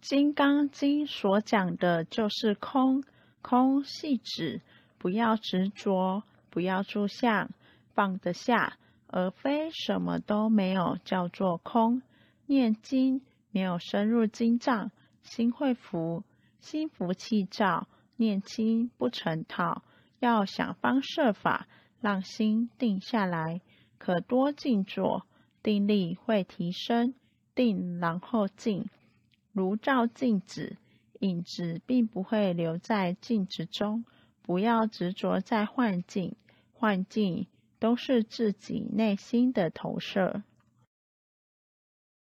金刚经》所讲的就是空，空系指不要执着，不要住相，放得下，而非什么都没有，叫做空。念经没有深入经藏，心会浮，心浮气躁，念经不成套，要想方设法让心定下来，可多静坐，定力会提升。定然后静，如照镜子，影子并不会留在镜子中。不要执着在幻境，幻境都是自己内心的投射。